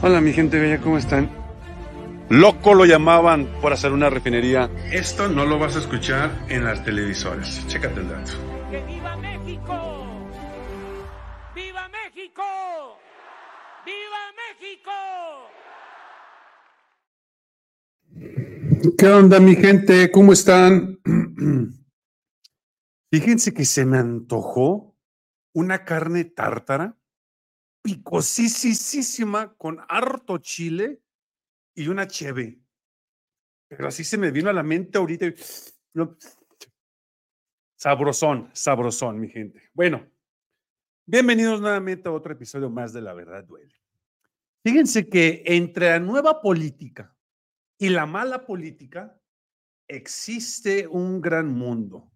Hola mi gente bella, ¿cómo están? Loco lo llamaban por hacer una refinería. Esto no lo vas a escuchar en las televisoras. Chécate el dato. ¡Que viva México! ¡Viva México! ¡Viva México! ¿Qué onda mi gente? ¿Cómo están? Fíjense que se me antojó una carne tártara picosísima con harto chile y una cheve. Pero así se me vino a la mente ahorita. Sabrosón, sabrosón, mi gente. Bueno, bienvenidos nuevamente a otro episodio más de La Verdad Duele. Fíjense que entre la nueva política y la mala política existe un gran mundo.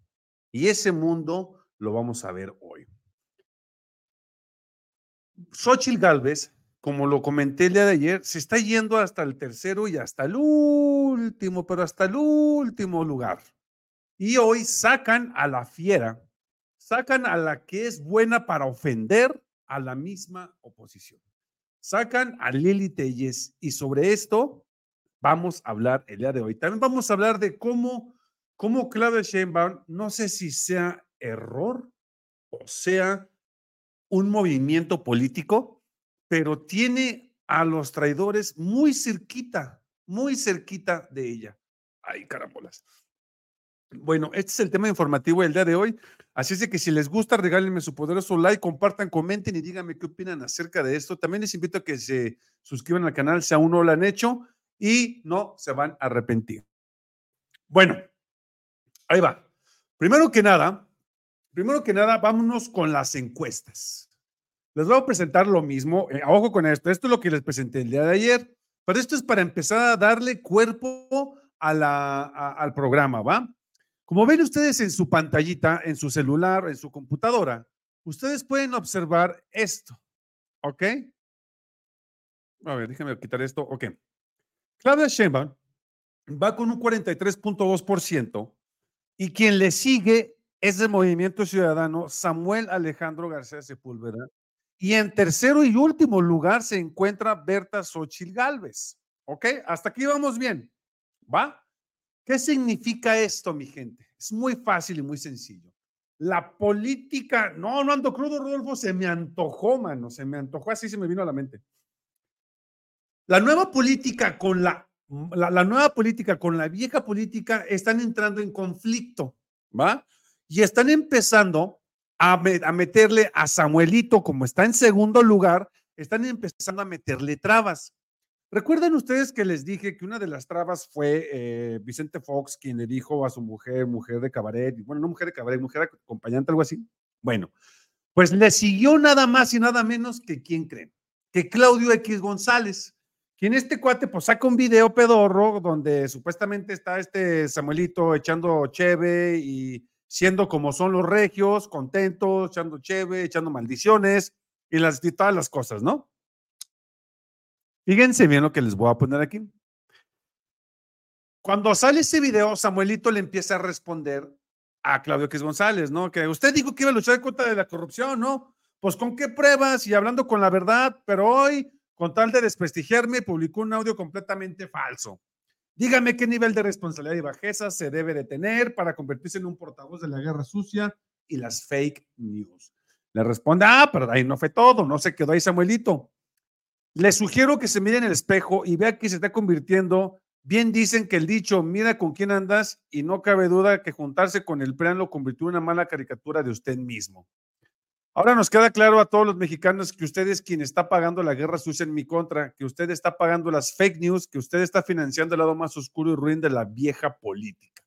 Y ese mundo lo vamos a ver hoy. Xochitl Galvez como lo comenté el día de ayer, se está yendo hasta el tercero y hasta el último, pero hasta el último lugar. Y hoy sacan a la fiera, sacan a la que es buena para ofender a la misma oposición. Sacan a Lili Telles y sobre esto vamos a hablar el día de hoy. También vamos a hablar de cómo, cómo Claudia Sheinbaum, no sé si sea error o sea un movimiento político, pero tiene a los traidores muy cerquita, muy cerquita de ella. Ay, carambolas. Bueno, este es el tema informativo del día de hoy. Así es que si les gusta, regálenme su poderoso like, compartan, comenten y díganme qué opinan acerca de esto. También les invito a que se suscriban al canal si aún no lo han hecho y no se van a arrepentir. Bueno, ahí va. Primero que nada, primero que nada, vámonos con las encuestas. Les voy a presentar lo mismo. Eh, ojo con esto. Esto es lo que les presenté el día de ayer. Pero esto es para empezar a darle cuerpo al programa, ¿va? Como ven ustedes en su pantallita, en su celular, en su computadora, ustedes pueden observar esto. ¿Ok? A ver, déjenme quitar esto. Ok. Claudia Sheinbaum va con un 43.2% y quien le sigue es el Movimiento Ciudadano Samuel Alejandro García Sepúlveda y en tercero y último lugar se encuentra Berta Xochil Galvez. ¿Ok? Hasta aquí vamos bien. ¿Va? ¿Qué significa esto, mi gente? Es muy fácil y muy sencillo. La política, no, no ando crudo, Rodolfo, se me antojó, mano, se me antojó, así se me vino a la mente. La nueva política con la, la, la nueva política con la vieja política están entrando en conflicto, ¿va? Y están empezando a, meterle a Samuelito, como está en segundo lugar, están empezando a meterle trabas. Recuerden ustedes que les dije que una de las trabas fue eh, Vicente Fox, quien le dijo a su mujer, mujer de cabaret, bueno, no mujer de cabaret, mujer acompañante, algo así. Bueno, pues le siguió nada más y nada menos que, ¿quién creen? Que Claudio X González, quien este cuate pues saca un video pedorro donde supuestamente está este Samuelito echando cheve y siendo como son los regios, contentos, echando cheve, echando maldiciones y, las, todas las cosas, ¿no? Fíjense bien lo que les voy a poner aquí. Cuando sale ese video, Samuelito le empieza a responder a Claudio X González, ¿no? Que usted dijo que iba a luchar contra de la corrupción, ¿no? Pues con qué pruebas y hablando con la verdad, pero hoy, con tal de desprestigiarme, publicó un audio completamente falso. Dígame qué nivel de responsabilidad y bajeza se debe de tener para convertirse en un portavoz de la guerra sucia y las fake news. Le responde, ah, pero ahí no fue todo, no se quedó ahí Samuelito. Le sugiero que se mire en el espejo y vea que se está convirtiendo. Bien dicen que el dicho, mira con quién andas, y no cabe duda que juntarse con el plan lo convirtió en una mala caricatura de usted mismo. Ahora nos queda claro a todos los mexicanos que usted es quien está pagando la guerra sucia en mi contra, que usted está pagando las fake news, que usted está financiando el lado más oscuro y ruin de la vieja política.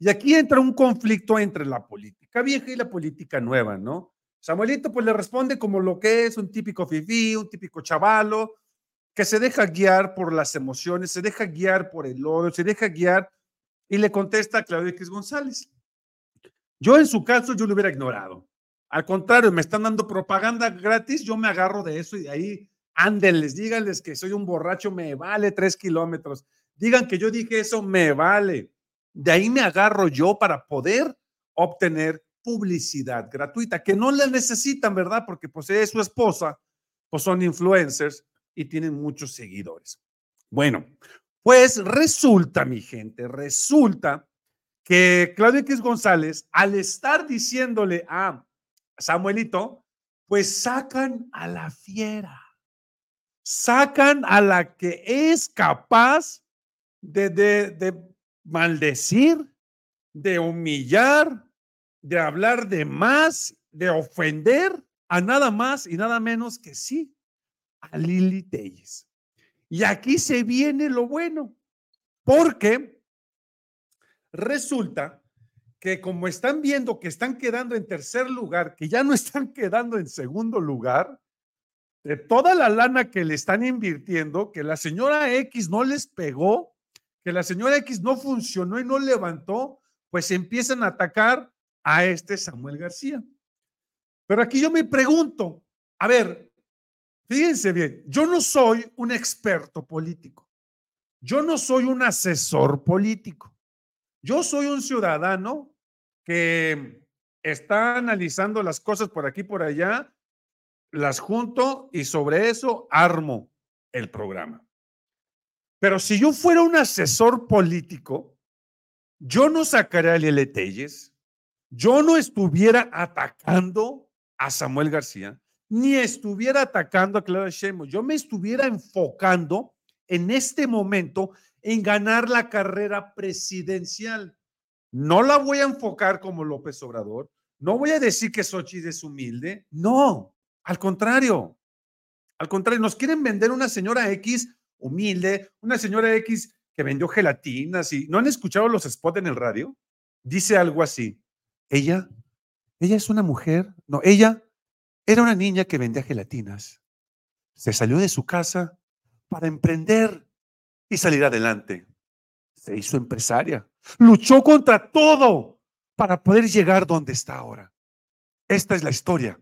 Y aquí entra un conflicto entre la política vieja y la política nueva, ¿no? Samuelito pues le responde como lo que es un típico fifí, un típico chavalo, que se deja guiar por las emociones, se deja guiar por el odio, se deja guiar y le contesta a Claudio X González. Yo en su caso yo lo hubiera ignorado. Al contrario, me están dando propaganda gratis, yo me agarro de eso y de ahí ándenles, díganles que soy un borracho, me vale tres kilómetros. Digan que yo dije eso, me vale. De ahí me agarro yo para poder obtener publicidad gratuita, que no la necesitan, ¿verdad? Porque pues es su esposa, pues son influencers, y tienen muchos seguidores. Bueno, pues resulta, mi gente, resulta que Claudio X González, al estar diciéndole a Samuelito, pues sacan a la fiera, sacan a la que es capaz de, de, de maldecir, de humillar, de hablar de más, de ofender a nada más y nada menos que sí, a Lili Telles. Y aquí se viene lo bueno, porque resulta que como están viendo que están quedando en tercer lugar, que ya no están quedando en segundo lugar, de toda la lana que le están invirtiendo, que la señora X no les pegó, que la señora X no funcionó y no levantó, pues empiezan a atacar a este Samuel García. Pero aquí yo me pregunto, a ver, fíjense bien, yo no soy un experto político, yo no soy un asesor político, yo soy un ciudadano que está analizando las cosas por aquí por allá, las junto y sobre eso armo el programa. Pero si yo fuera un asesor político, yo no sacaría a Lele yo no estuviera atacando a Samuel García, ni estuviera atacando a Claudia Sheinbaum, yo me estuviera enfocando en este momento en ganar la carrera presidencial. No la voy a enfocar como López Obrador, no voy a decir que Xochitl es humilde, no, al contrario, al contrario, nos quieren vender una señora X humilde, una señora X que vendió gelatinas y no han escuchado los spots en el radio. Dice algo así, ella, ella es una mujer, no, ella era una niña que vendía gelatinas. Se salió de su casa para emprender y salir adelante. Se hizo empresaria. Luchó contra todo para poder llegar donde está ahora. Esta es la historia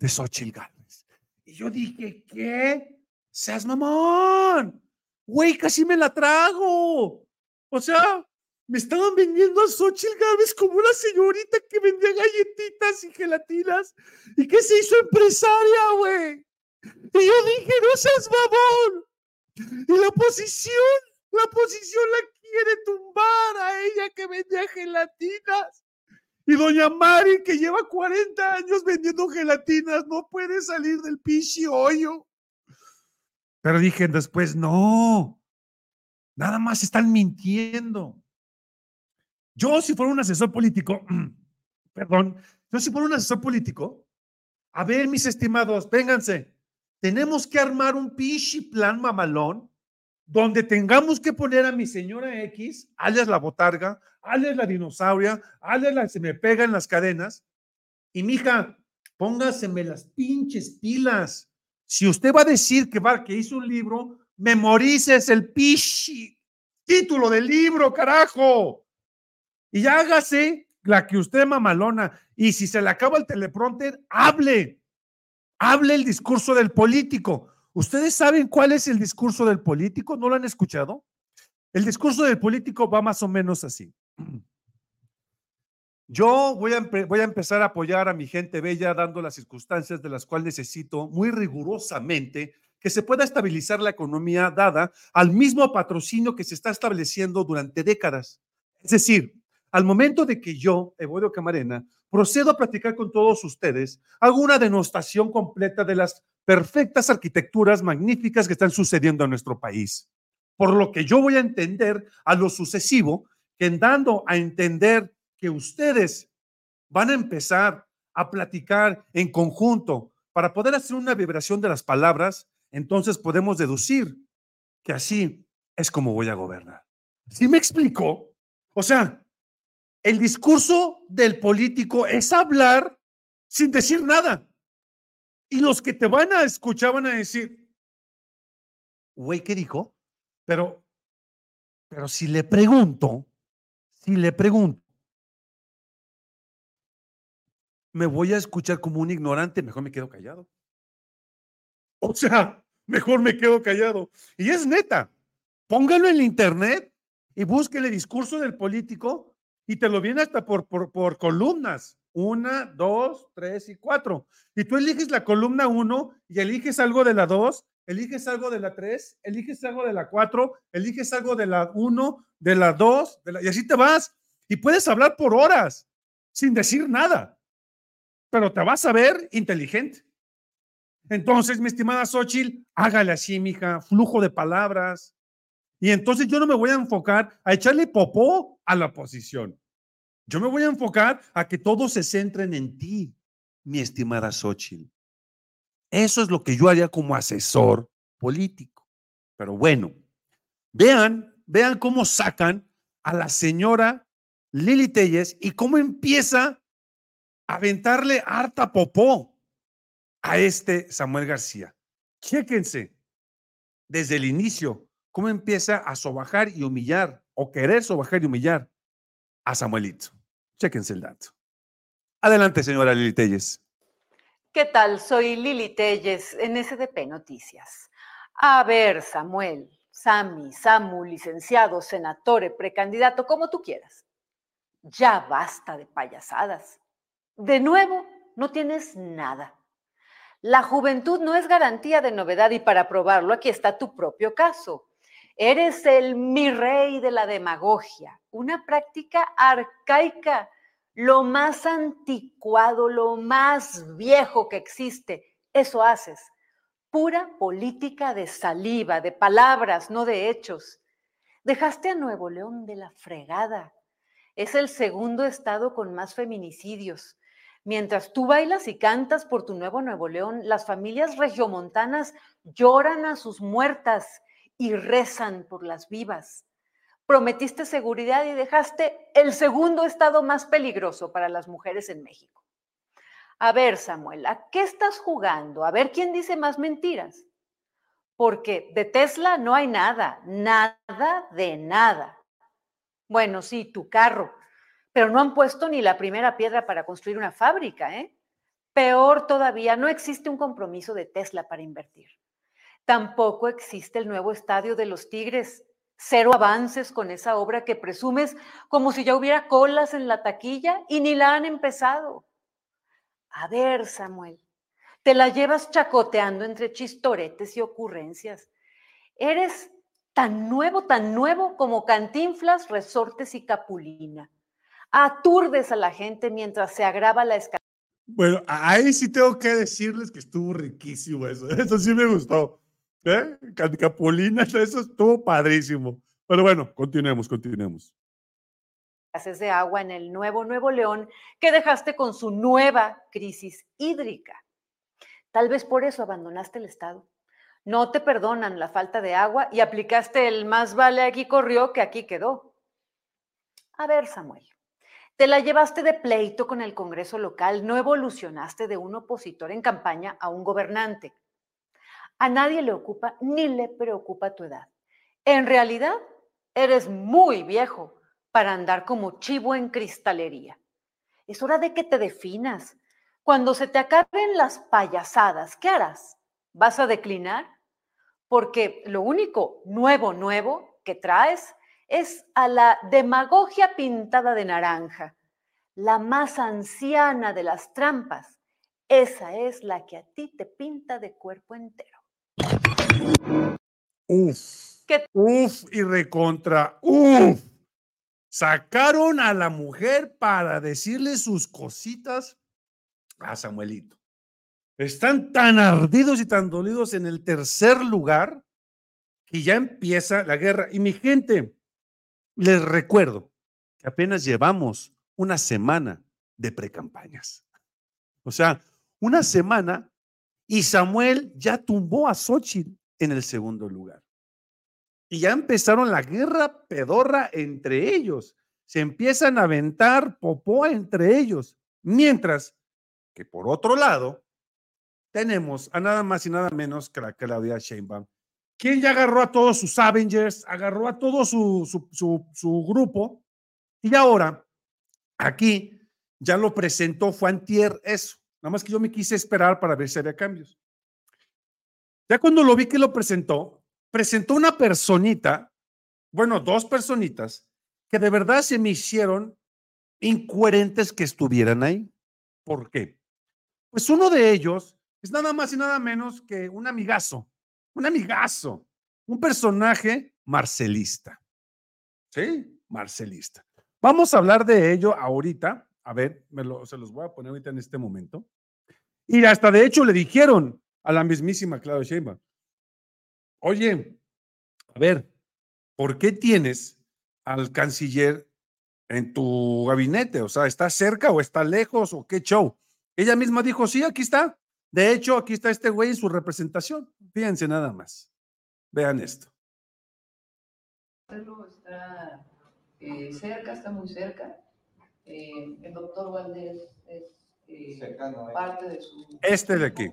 de Xochitl Gálvez. Y yo dije, ¿qué? Seas mamón. Güey, casi me la trago. O sea, me estaban vendiendo a Xochitl Gálvez como una señorita que vendía galletitas y gelatinas y que se hizo empresaria, güey. Y yo dije, no seas babón. Y la oposición, la oposición la quiere tumbar a ella que vendía gelatinas. Y doña Mari, que lleva 40 años vendiendo gelatinas, no puede salir del pinche hoyo. Pero dije después, no, nada más están mintiendo. Yo, si fuera un asesor político, perdón, yo si fuera un asesor político, a ver, mis estimados, vénganse, tenemos que armar un pichi plan mamalón donde tengamos que poner a mi señora X, alias la botarga, alias la dinosauria, alias la se me pega en las cadenas, y mija, póngaseme las pinches pilas. Si usted va a decir que va, que hizo un libro, memorices el pichi título del libro, carajo y hágase la que usted mamalona. Y si se le acaba el teleprompter, hable. Hable el discurso del político. ¿Ustedes saben cuál es el discurso del político? ¿No lo han escuchado? El discurso del político va más o menos así. Yo voy a, voy a, empezar a apoyar a mi gente bella dando las circunstancias de las cuales necesito muy rigurosamente que se pueda estabilizar la economía dada al mismo patrocinio que se está estableciendo durante décadas. Es decir, al momento de que yo, Evodio Camarena, procedo a platicar con todos ustedes, hago una denostación completa de las perfectas arquitecturas magníficas que están sucediendo en nuestro país. Por lo que yo voy a entender a lo sucesivo, que dando a entender que ustedes van a empezar a platicar en conjunto para poder hacer una vibración de las palabras, entonces podemos deducir que así es como voy a gobernar. ¿Sí me explico? O sea, el discurso del político es hablar sin decir nada. Y los que te van a escuchar van a decir, güey, ¿qué dijo? Pero, pero si le pregunto, si le pregunto, me voy a escuchar como un ignorante, mejor me quedo callado. O sea, mejor me quedo callado. Y es neta, póngalo en internet y búsquele el discurso del político y te lo viene hasta por, por, columnas. Una, dos, tres y cuatro. Y tú eliges la columna uno y eliges algo de la dos eliges algo de la 3, eliges algo de la 4, eliges algo de la 1, de la 2, y así te vas. Y puedes hablar por horas sin decir nada, pero te vas a ver inteligente. Entonces, mi estimada Xochitl, hágale así, mija, flujo de palabras. Y entonces yo no me voy a enfocar a echarle popó a la oposición. Yo me voy a enfocar a que todos se centren en ti, mi estimada Xochitl. Eso es lo que yo haría como asesor político. Pero bueno, vean, vean cómo sacan a la señora Lili Telles y cómo empieza a aventarle harta popó a este Samuel García. Chéquense desde el inicio cómo empieza a sobajar y humillar o querer sobajar y humillar a Samuelito. Chéquense el dato. Adelante, señora Lili Telles. ¿Qué tal? Soy Lili Telles en SDP Noticias. A ver, Samuel, Sami, Samu, licenciado, senatore, precandidato, como tú quieras. Ya basta de payasadas. De nuevo, no tienes nada. La juventud no es garantía de novedad y para probarlo aquí está tu propio caso. Eres el mi rey de la demagogia, una práctica arcaica, lo más anticuado, lo más viejo que existe. Eso haces. Pura política de saliva, de palabras, no de hechos. Dejaste a Nuevo León de la fregada. Es el segundo estado con más feminicidios. Mientras tú bailas y cantas por tu nuevo Nuevo León, las familias regiomontanas lloran a sus muertas y rezan por las vivas. Prometiste seguridad y dejaste el segundo estado más peligroso para las mujeres en México. A ver, Samuel, ¿a qué estás jugando? A ver quién dice más mentiras. Porque de Tesla no hay nada, nada de nada. Bueno, sí, tu carro, pero no han puesto ni la primera piedra para construir una fábrica, ¿eh? Peor todavía, no existe un compromiso de Tesla para invertir. Tampoco existe el nuevo estadio de los Tigres. Cero avances con esa obra que presumes como si ya hubiera colas en la taquilla y ni la han empezado. A ver, Samuel, te la llevas chacoteando entre chistoretes y ocurrencias. Eres tan nuevo, tan nuevo como Cantinflas, Resortes y Capulina aturdes a la gente mientras se agrava la escala. Bueno, ahí sí tengo que decirles que estuvo riquísimo eso. Eso sí me gustó. ¿Eh? Capolina, eso estuvo padrísimo. Pero bueno, continuemos, continuemos. Haces de agua en el nuevo Nuevo León que dejaste con su nueva crisis hídrica. Tal vez por eso abandonaste el Estado. No te perdonan la falta de agua y aplicaste el más vale aquí corrió que aquí quedó. A ver, Samuel, te la llevaste de pleito con el Congreso local, no evolucionaste de un opositor en campaña a un gobernante. A nadie le ocupa ni le preocupa tu edad. En realidad, eres muy viejo para andar como chivo en cristalería. Es hora de que te definas. Cuando se te acaben las payasadas, ¿qué harás? ¿Vas a declinar? Porque lo único nuevo, nuevo que traes es a la demagogia pintada de naranja, la más anciana de las trampas. Esa es la que a ti te pinta de cuerpo entero. Uf. Uf y recontra. Uf. Sacaron a la mujer para decirle sus cositas a Samuelito. Están tan ardidos y tan dolidos en el tercer lugar que ya empieza la guerra. Y mi gente, les recuerdo que apenas llevamos una semana de precampañas. O sea, una semana y Samuel ya tumbó a Xochitl en el segundo lugar. Y ya empezaron la guerra pedorra entre ellos. Se empiezan a aventar popó entre ellos. Mientras que por otro lado, tenemos a nada más y nada menos que la Claudia Sheinbaum, ¿Quién ya agarró a todos sus Avengers, agarró a todo su, su, grupo y ahora aquí ya lo presentó, fue antier eso. Nada más que yo me quise esperar para ver si había cambios. Ya cuando lo vi que lo presentó, presentó una personita, bueno, dos personitas, que de verdad se me hicieron incoherentes que estuvieran ahí. ¿Por qué? Pues uno de ellos es nada más y nada menos que un amigazo un amigazo, un personaje marcelista. ¿Sí? Marcelista. Vamos a hablar de ello ahorita. A ver, se los voy a poner ahorita en este momento. Y hasta de hecho le dijeron a la mismísima Claudia Sheinbaum, oye, a ver, ¿por qué tienes al canciller en tu gabinete? O sea, ¿está cerca o está lejos o qué show? Ella misma dijo, sí, aquí está. De hecho, aquí está este güey en su representación. Fíjense nada más. Vean esto. Está eh, cerca, está muy cerca. Eh, el doctor Valdés es eh, parte de su... Este de aquí.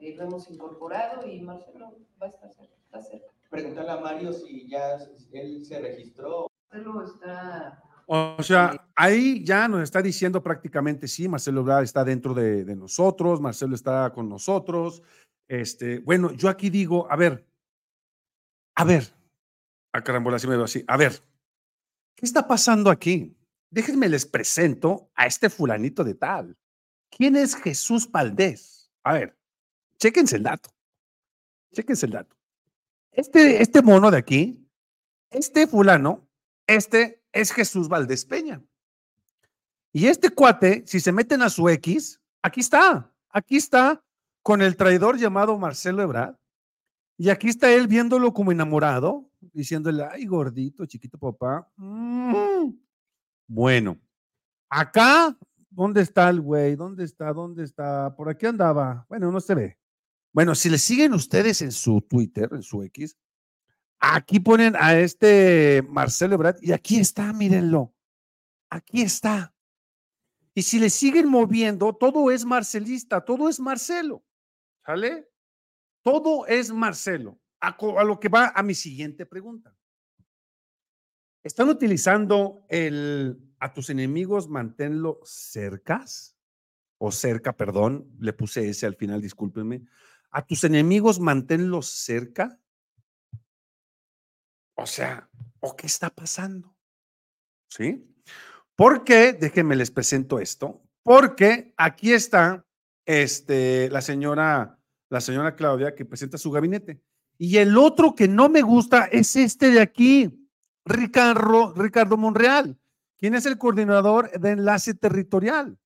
Lo hemos incorporado y Marcelo va a estar cerca, está cerca. Preguntarle a Mario si ya él se registró. Marcelo está o sea, ahí ya nos está diciendo prácticamente, sí, Marcelo Ebrard está dentro de, nosotros, Marcelo está con nosotros. Este, bueno, yo aquí digo, a ver, a ver, a carambola, así me veo así, a ver, ¿qué está pasando aquí? Déjenme les presento a este fulanito de tal. ¿Quién es Jesús Valdés? A ver, chéquense el dato. Chéquense el dato. Este, este mono de aquí, este fulano, este es Jesús Valdés Peña. Y este cuate, si se meten a su X, aquí está, aquí está con el traidor llamado Marcelo Ebrard. Y aquí está él viéndolo como enamorado, diciéndole, ay, gordito, chiquito papá. Mm. Bueno, acá, ¿dónde está el güey? ¿Dónde está? ¿Dónde está? Por aquí andaba. Bueno, no se ve. Bueno, si le siguen ustedes en su Twitter, en su X, Aquí ponen a este Marcelo Ebrard y aquí está, mírenlo. Aquí está. Y si le siguen moviendo, todo es marcelista, todo es Marcelo. ¿Sale? Todo es Marcelo. A, lo que va a mi siguiente pregunta. ¿Están utilizando el a tus enemigos manténlo cercas? O cerca, perdón, le puse ese al final, discúlpenme. A tus enemigos manténlos cerca. O sea, ¿o qué está pasando? ¿Sí? Porque, déjenme les presento esto, porque aquí está este, la señora, la señora Claudia que presenta su gabinete. Y el otro que no me gusta es este de aquí, Ricardo, Ricardo Monreal, quien es el coordinador de enlace territorial.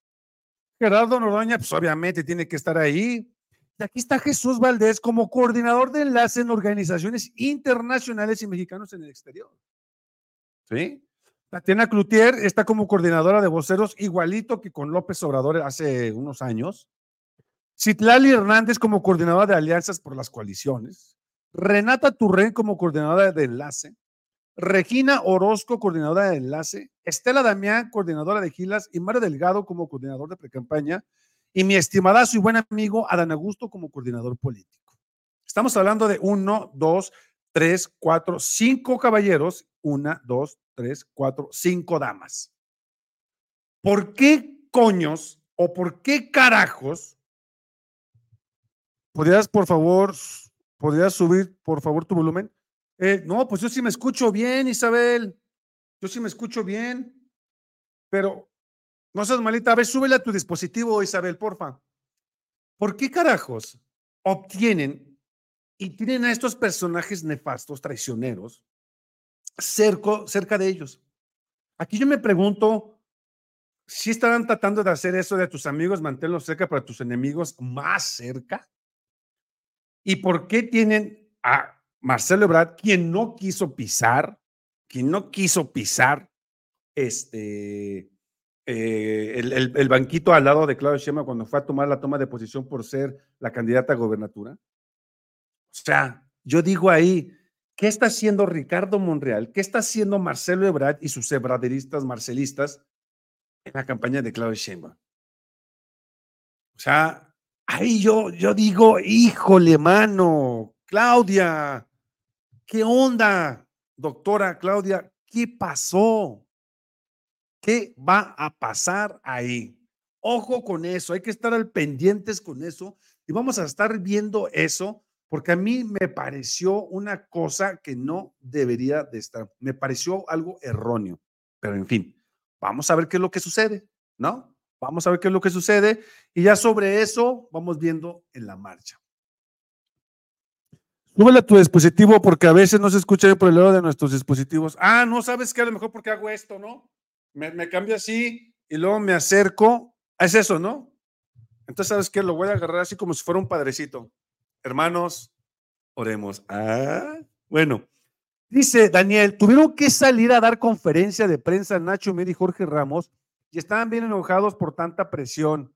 Gerardo Noroña, pues obviamente tiene que estar ahí. Aquí está Jesús Valdés como coordinador de enlace en organizaciones internacionales y mexicanos en el exterior. ¿Sí? Tatiana Cloutier está como coordinadora de voceros, igualito que con López Obrador hace unos años. Citlali Hernández como coordinadora de alianzas por las coaliciones. Renata Turren como coordinadora de enlace. Regina Orozco, coordinadora de enlace. Estela Damián, coordinadora de Gilas. Y Mario Delgado como coordinador de precampaña y mi estimada y buen amigo Adán Augusto como coordinador político. Estamos hablando de uno, dos, tres, cuatro, cinco caballeros, una, dos, tres, cuatro, cinco damas. ¿Por qué coños o por qué carajos? ¿Podrías, por favor, podrías subir, por favor, tu volumen? Eh, no, pues yo sí me escucho bien, Isabel. Yo sí me escucho bien. Pero no seas malita. A ver, a tu dispositivo, Isabel, porfa. ¿Por qué carajos obtienen y tienen a estos personajes nefastos, traicioneros, cerca, cerca de ellos? Aquí yo me pregunto si estarán tratando de hacer eso de tus amigos, manténlos cerca, para tus enemigos más cerca. ¿Y por qué tienen a Marcelo Ebrard, quien no quiso pisar, quien no quiso pisar este, eh, el, banquito al lado de Claudio Sheinbaum cuando fue a tomar la toma de posición por ser la candidata a gobernatura? O sea, yo digo ahí, ¿qué está haciendo Ricardo Monreal? ¿Qué está haciendo Marcelo Ebrard y sus ebraderistas marcelistas en la campaña de Claudio Sheinbaum? O sea, ahí yo, yo digo, híjole, mano, Claudia, ¿qué onda? Doctora Claudia, ¿qué pasó? ¿Qué va a pasar ahí? Ojo con eso, hay que estar al pendientes con eso y vamos a estar viendo eso porque a mí me pareció una cosa que no debería de estar, me pareció algo erróneo, pero en fin, vamos a ver qué es lo que sucede, ¿no? Vamos a ver qué es lo que sucede y ya sobre eso vamos viendo en la marcha. Súbele a tu dispositivo porque a veces no se escucha por el lado de nuestros dispositivos. Ah, no sabes qué, a lo mejor porque hago esto, ¿no? Me, me cambio así y luego me acerco. Es eso, ¿no? Entonces, ¿sabes qué? Lo voy a agarrar así como si fuera un padrecito. Hermanos, oremos. Ah, bueno. Dice Daniel, tuvieron que salir a dar conferencia de prensa Nacho Mir y Jorge Ramos y estaban bien enojados por tanta presión.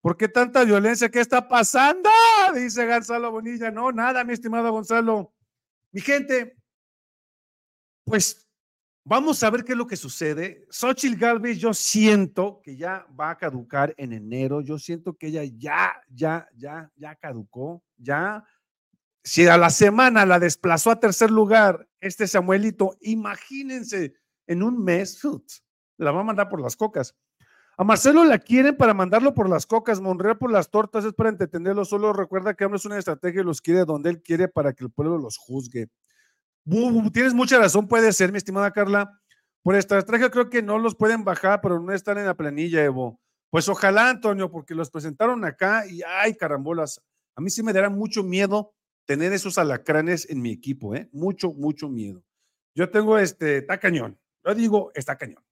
¿Por qué tanta violencia? ¿Qué está pasando? Dice Gonzalo Bonilla. No, nada, mi estimado Gonzalo. Mi gente, pues vamos a ver qué es lo que sucede. Xochitl Galvez, yo siento que ya va a caducar en enero. Yo siento que ella ya, ya, ya, ya caducó. Ya, si a la semana la desplazó a tercer lugar este Samuelito, imagínense en un mes, la va a mandar por las cocas. A Marcelo la quieren para mandarlo por las cocas, Monreal por las tortas, es para entretenerlo. Solo recuerda que es una estrategia y los quiere donde él quiere para que el pueblo los juzgue. Tienes mucha razón, puede ser, mi estimada Carla. Por estrategia creo que no los pueden bajar, pero no están en la planilla, Evo. Pues ojalá, Antonio, porque los presentaron acá y ay, carambolas. A mí sí me dará mucho miedo tener esos alacranes en mi equipo, ¿eh? Mucho, mucho miedo. Yo tengo este, está cañón. Yo digo, está cañón.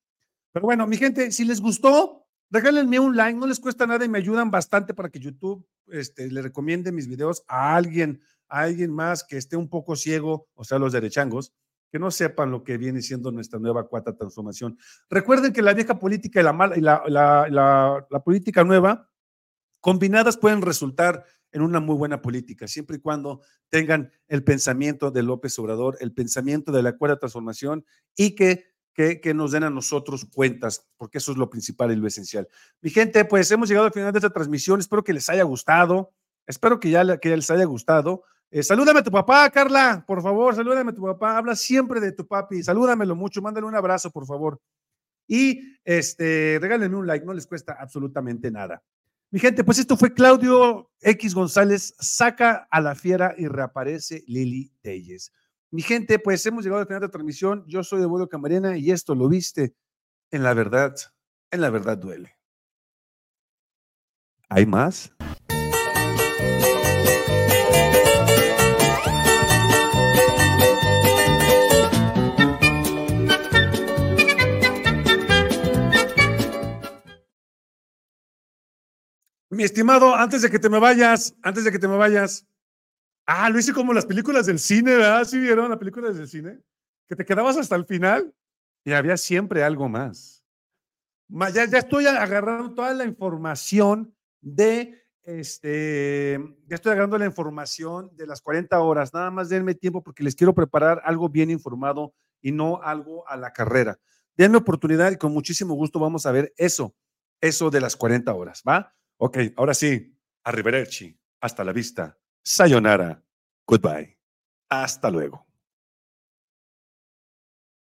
Pero bueno, mi gente, si les gustó, regálenme un like, no les cuesta nada y me ayudan bastante para que YouTube este, le recomiende mis videos a alguien, a alguien más que esté un poco ciego, o sea, los derechangos, que no sepan lo que viene siendo nuestra nueva cuarta transformación. Recuerden que la vieja política y la, mala, y la, la, la política nueva, combinadas pueden resultar en una muy buena política, siempre y cuando tengan el pensamiento de López Obrador, el pensamiento de la cuarta transformación y que que, nos den a nosotros cuentas, porque eso es lo principal y lo esencial. Mi gente, pues hemos llegado al final de esta transmisión. Espero que les haya gustado. Espero que ya, que les haya gustado. Eh, salúdame a tu papá, Carla, por favor, salúdame a tu papá. Habla siempre de tu papi. Salúdamelo mucho. Mándale un abrazo, por favor. Y este, regálenme un like, no les cuesta absolutamente nada. Mi gente, pues esto fue Claudio X González, saca a la fiera y reaparece Lili Telles. Mi gente, pues hemos llegado al final de la transmisión. Yo soy Abuelo Camarena y esto lo viste en la verdad, en la verdad duele. ¿Hay más? Mi estimado, antes de que te me vayas, antes de que te me vayas, Ah, lo hice como las películas del cine, ¿verdad? ¿Sí vieron las películas del cine? Que te quedabas hasta el final y había siempre algo más. Ya, ya estoy agarrando toda la información de, este, ya estoy agarrando la información de las 40 horas. Nada más denme tiempo porque les quiero preparar algo bien informado y no algo a la carrera. Denme oportunidad y con muchísimo gusto vamos a ver eso, eso de las 40 horas, ¿va? Ok, ahora sí, arrivederci, hasta la vista. Sayonara. Goodbye. Hasta luego.